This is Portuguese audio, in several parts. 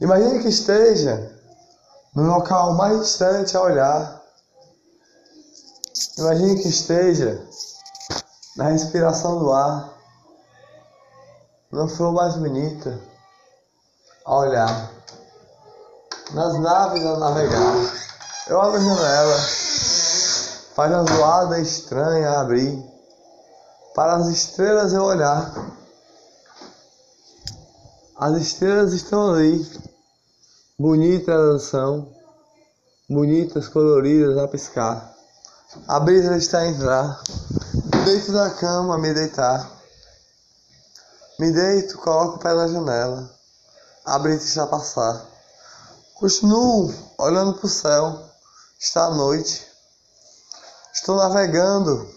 Imagine que esteja no local mais distante a olhar. Imagine que esteja na respiração do ar, na flor mais bonita a olhar, nas naves a navegar. Eu abro a janela, faz uma zoada estranha a abrir, para as estrelas eu olhar. As estrelas estão ali, bonitas elas são, bonitas, coloridas a piscar. A brisa está a entrar, deito da cama a me deitar. Me deito, coloco o pé na janela, a brisa está a passar. Continuo olhando para o céu, está a noite. Estou navegando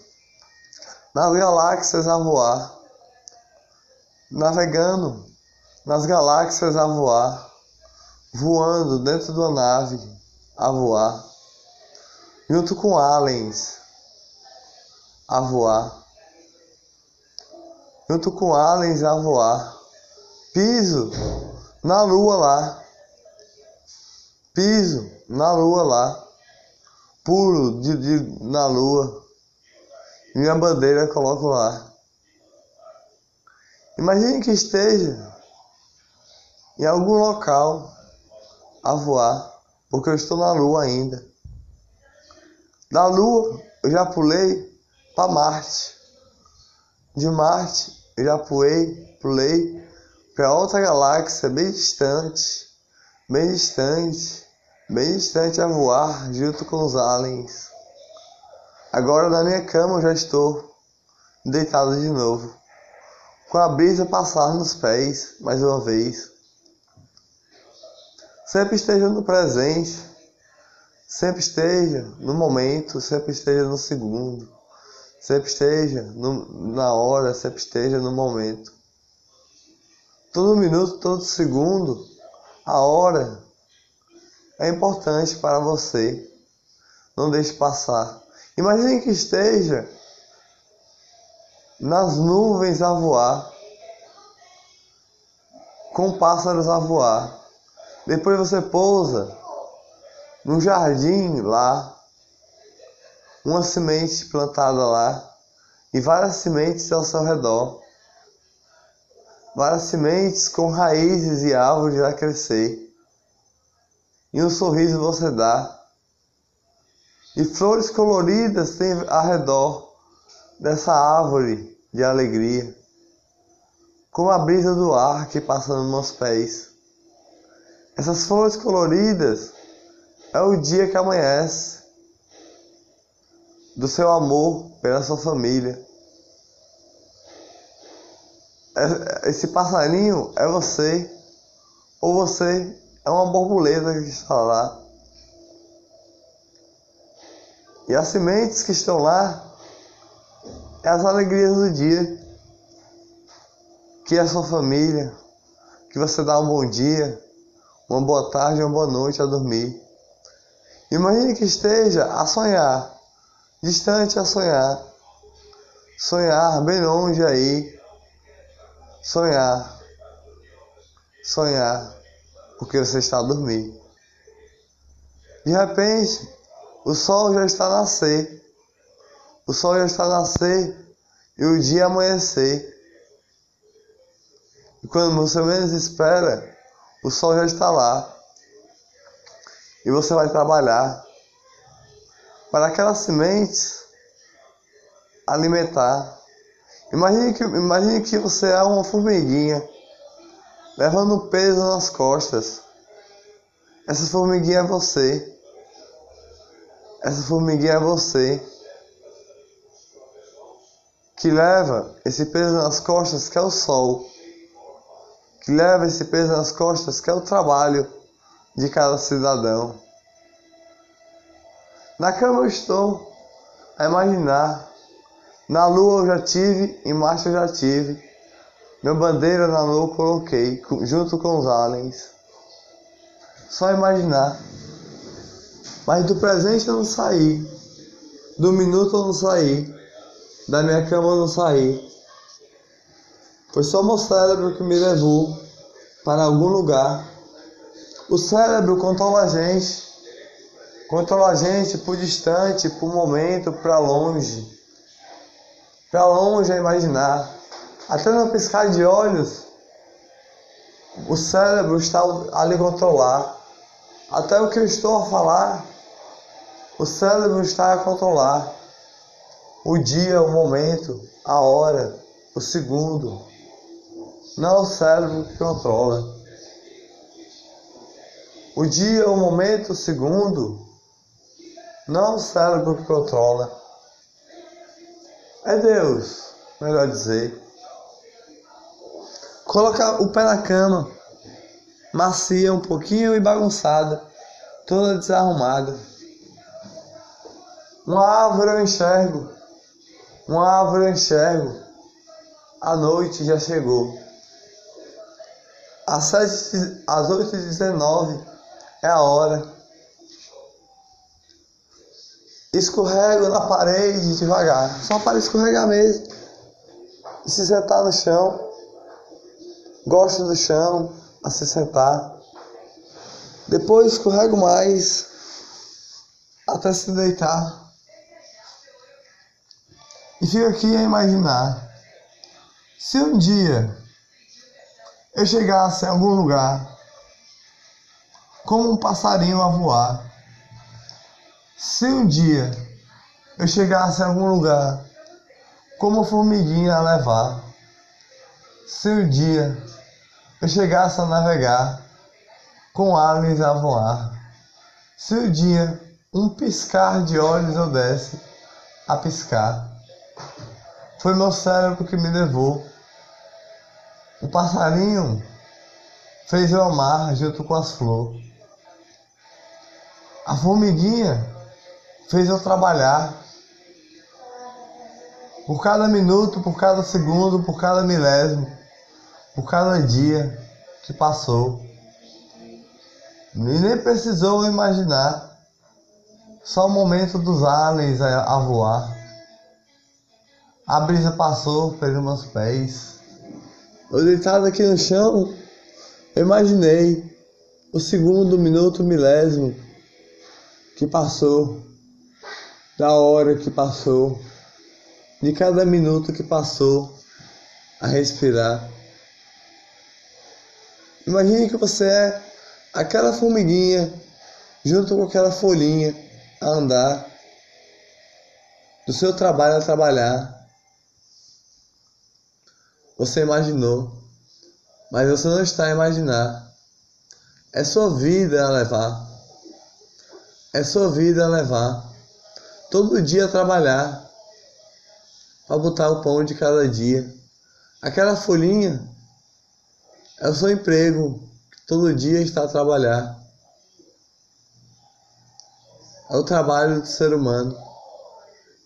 nas galáxias a voar, navegando nas galáxias a voar, voando dentro de uma nave a voar, junto com aliens a voar, junto com aliens a voar, piso na lua lá, piso na lua lá, pulo de, de, na lua, minha bandeira coloco lá. Imagine que esteja em algum local a voar, porque eu estou na Lua ainda. Da Lua eu já pulei para Marte. De Marte eu já pulei, pulei para outra galáxia bem distante, bem distante, bem distante a voar junto com os aliens. Agora na minha cama eu já estou deitado de novo, com a brisa passar nos pés mais uma vez. Sempre esteja no presente, sempre esteja no momento, sempre esteja no segundo, sempre esteja no, na hora, sempre esteja no momento. Todo minuto, todo segundo, a hora é importante para você. Não deixe passar. Imagine que esteja nas nuvens a voar, com pássaros a voar. Depois você pousa num jardim lá, uma semente plantada lá e várias sementes ao seu redor. Várias sementes com raízes e árvores a crescer. E um sorriso você dá. E flores coloridas tem ao redor dessa árvore de alegria. Como a brisa do ar que passa nos meus pés. Essas flores coloridas é o dia que amanhece do seu amor pela sua família. Esse passarinho é você, ou você é uma borboleta que está lá. E as sementes que estão lá é as alegrias do dia. Que é a sua família, que você dá um bom dia, uma boa tarde, uma boa noite a dormir. Imagine que esteja a sonhar, distante a sonhar, sonhar bem longe aí, sonhar, sonhar, porque você está a dormir. De repente, o sol já está a nascer, o sol já está a nascer e o dia amanhecer. E quando você menos espera, o sol já está lá. E você vai trabalhar para aquelas sementes alimentar. Imagine que, imagine que você é uma formiguinha levando peso nas costas. Essa formiguinha é você. Essa formiguinha é você. Que leva esse peso nas costas, que é o sol que leva esse peso nas costas, que é o trabalho de cada cidadão. Na cama eu estou a imaginar. Na lua eu já tive, em Marte eu já tive. Minha bandeira na lua coloquei, junto com os aliens. Só imaginar. Mas do presente eu não saí. Do minuto eu não saí. Da minha cama eu não saí. Foi só meu cérebro que me levou para algum lugar O cérebro controla a gente. Controla a gente por distante, por momento, para longe. Para longe a imaginar. Até no piscar de olhos, o cérebro está ali controlar. Até o que eu estou a falar, o cérebro está a controlar. O dia, o momento, a hora, o segundo. Não é o cérebro que controla. O dia, o momento, o segundo, não é o cérebro que controla. É Deus, melhor dizer. Coloca o pé na cama, macia um pouquinho e bagunçada, toda desarrumada. Uma árvore eu enxergo, uma árvore eu enxergo. A noite já chegou. Às, sete, às 8h19 é a hora. Escorrego na parede devagar, só para escorregar mesmo. E se sentar no chão. Gosto do chão, a se sentar. Depois escorrego mais até se deitar. E fico aqui a imaginar. Se um dia eu chegasse em algum lugar, como um passarinho a voar, se um dia eu chegasse em algum lugar, como formiguinha a levar, se um dia eu chegasse a navegar, com aliens a voar, se um dia um piscar de olhos eu desse a piscar, foi meu cérebro que me levou o passarinho fez eu amar junto com as flores. A formiguinha fez eu trabalhar. Por cada minuto, por cada segundo, por cada milésimo, por cada dia que passou. E nem precisou imaginar. Só o momento dos aliens a, voar. A brisa passou pelos meus pés. Eu deitado aqui no chão, imaginei o segundo, minuto, milésimo que passou, da hora que passou, de cada minuto que passou a respirar. Imagine que você é aquela formiguinha junto com aquela folhinha a andar, do seu trabalho a trabalhar você imaginou, mas você não está a imaginar. É sua vida a levar. É sua vida a levar. Todo dia a trabalhar para botar o pão de cada dia. Aquela folhinha é o seu emprego. Todo dia está a trabalhar. É o trabalho do ser humano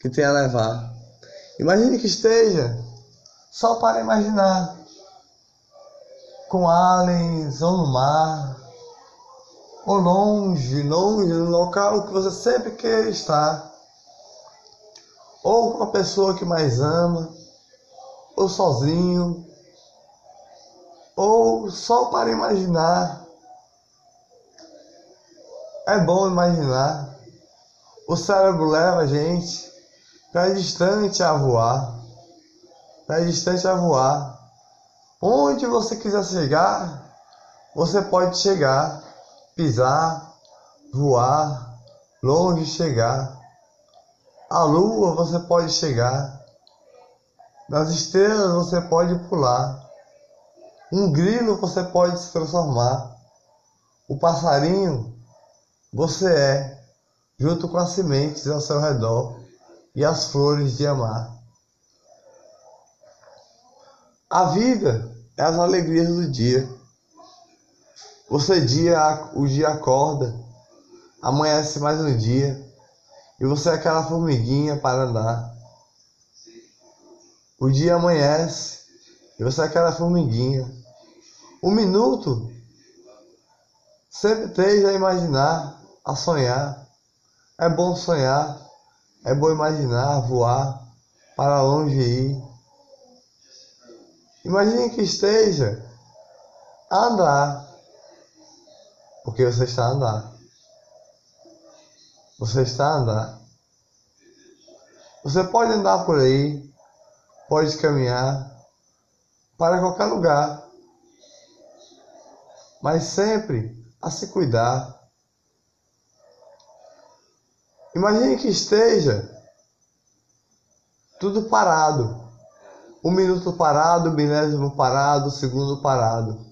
que tem a levar. Imagine que esteja só para imaginar. Com aliens ou no mar, ou longe, longe, no local que você sempre quer estar, ou com a pessoa que mais ama, ou sozinho, ou só para imaginar. É bom imaginar. O cérebro leva a gente para distante a voar para distante a voar. Onde você quiser chegar, você pode chegar, pisar, voar, longe chegar. A lua você pode chegar. Nas estrelas você pode pular. Um grilo você pode se transformar. O passarinho você é, junto com as sementes ao seu redor e as flores de amar. A vida é as alegrias do dia. Você dia, o dia acorda, amanhece mais um dia, e você é aquela formiguinha para andar. O dia amanhece, e você é aquela formiguinha. Um minuto sempre esteja a imaginar, a sonhar. É bom sonhar, é bom imaginar, voar, para longe ir. Imagine que esteja a andar por Porque você está a andar. Você está a andar. Você pode andar por aí, pode caminhar para qualquer lugar, mas sempre a se cuidar. Imagine que esteja tudo parado. Um minuto parado, milésimo parado, segundo parado.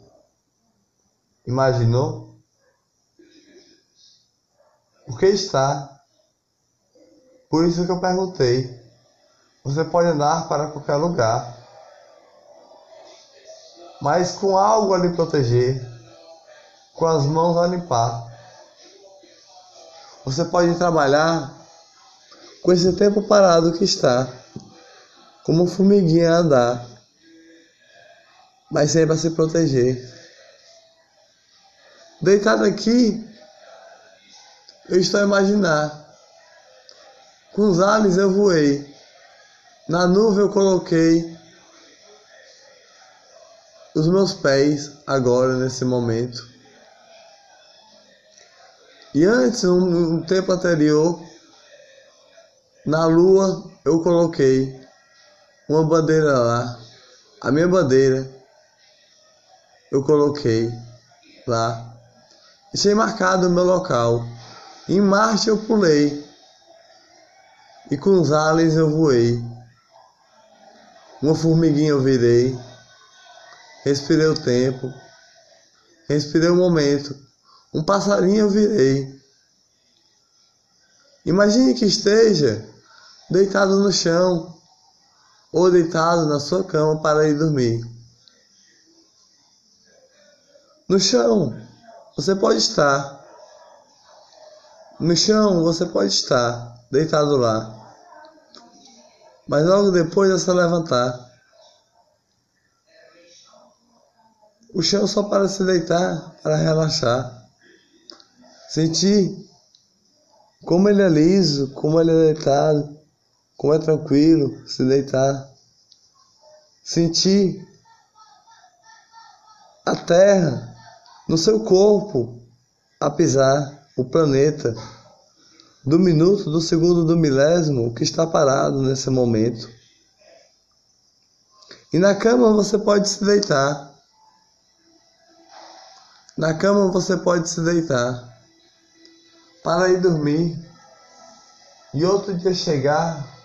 Imaginou? O que está? Por isso que eu perguntei. Você pode andar para qualquer lugar, mas com algo a lhe proteger, com as mãos a limpar. Você pode trabalhar com esse tempo parado que está, como formiguinha andar, mas sempre a se proteger. Deitado aqui, eu estou a imaginar. Com os aliens eu voei. Na nuvem eu coloquei os meus pés agora nesse momento. E antes, um, um tempo anterior, na lua eu coloquei uma bandeira lá. A minha bandeira eu coloquei lá. Deixei marcado o meu local. Em Marte eu pulei. E com os aliens eu voei. Uma formiguinha eu virei. Respirei o tempo. Respirei o momento. Um passarinho eu virei. Imagine que esteja deitado no chão ou deitado na sua cama para ir dormir. No chão, você pode estar. No chão, você pode estar deitado lá. Mas logo depois é só levantar. O chão só para se deitar, para relaxar. Sentir como ele é liso, como ele é deitado, como é tranquilo se deitar. Sentir a terra no seu corpo a pisar o planeta do minuto, do segundo, do milésimo que está parado nesse momento. E na cama você pode se deitar. Na cama você pode se deitar para ir dormir e outro dia chegar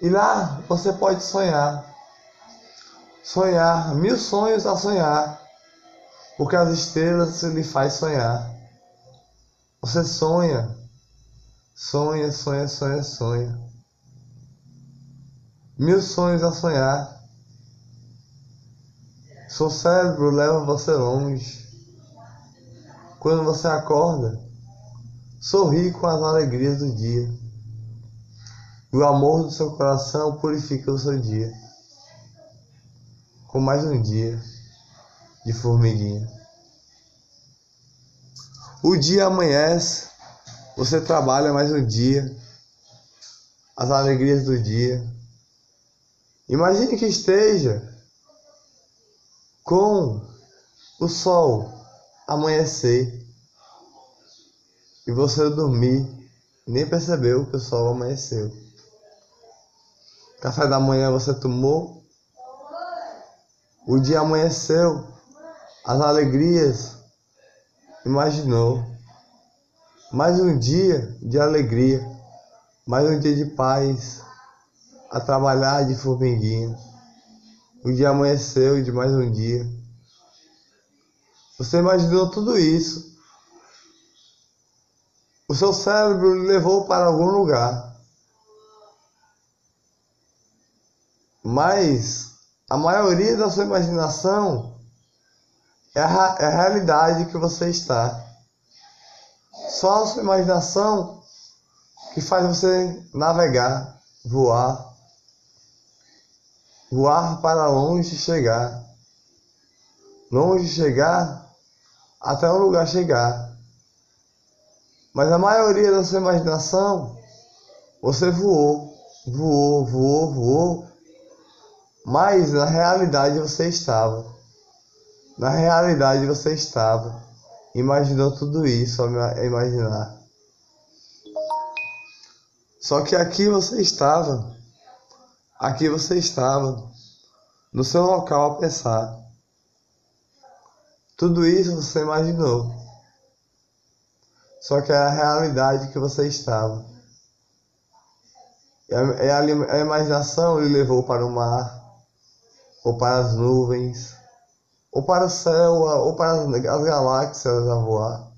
e lá você pode sonhar. Sonhar, mil sonhos a sonhar, porque as estrelas lhe faz sonhar. Você sonha, sonha, sonha, sonha, sonha. Mil sonhos a sonhar. Seu cérebro leva você longe. Quando você acorda, Sorri com as alegrias do dia. E o amor do seu coração purifica o seu dia. Com mais um dia de formiguinha. O dia amanhece, você trabalha mais um dia, as alegrias do dia. Imagine que esteja com o sol amanhecer e você dormir nem percebeu que o sol amanheceu. Café da manhã você tomou, o dia amanheceu, as alegrias imaginou. Mais um dia de alegria, mais um dia de paz, a trabalhar de formiguinha. O dia amanheceu de mais um dia. Você imaginou tudo isso o seu cérebro levou para algum lugar. Mas a maioria da sua imaginação é a, é a realidade que você está. Só a sua imaginação que faz você navegar, voar, voar para longe chegar, longe chegar até um lugar chegar. Mas a maioria da sua imaginação, você voou, voou, voou, voou. Mas na realidade você estava. Na realidade você estava. imaginou tudo isso ao imaginar. Só que aqui você estava, aqui você estava, no seu local a pensar. Tudo isso você imaginou. Só que era a realidade que você estava. E a, a, a imaginação lhe levou para o mar, ou para as nuvens, ou para o céu, ou para as, as galáxias a voar.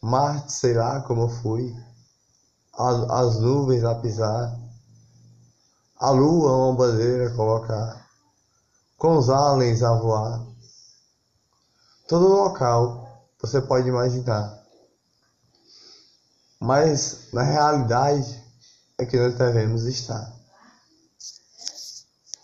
Marte, sei lá como fui. As, as nuvens a pisar. A lua uma bandeira a colocar. Com os aliens a voar. Todo local você pode imaginar. Mas na realidade é que nós devemos estar.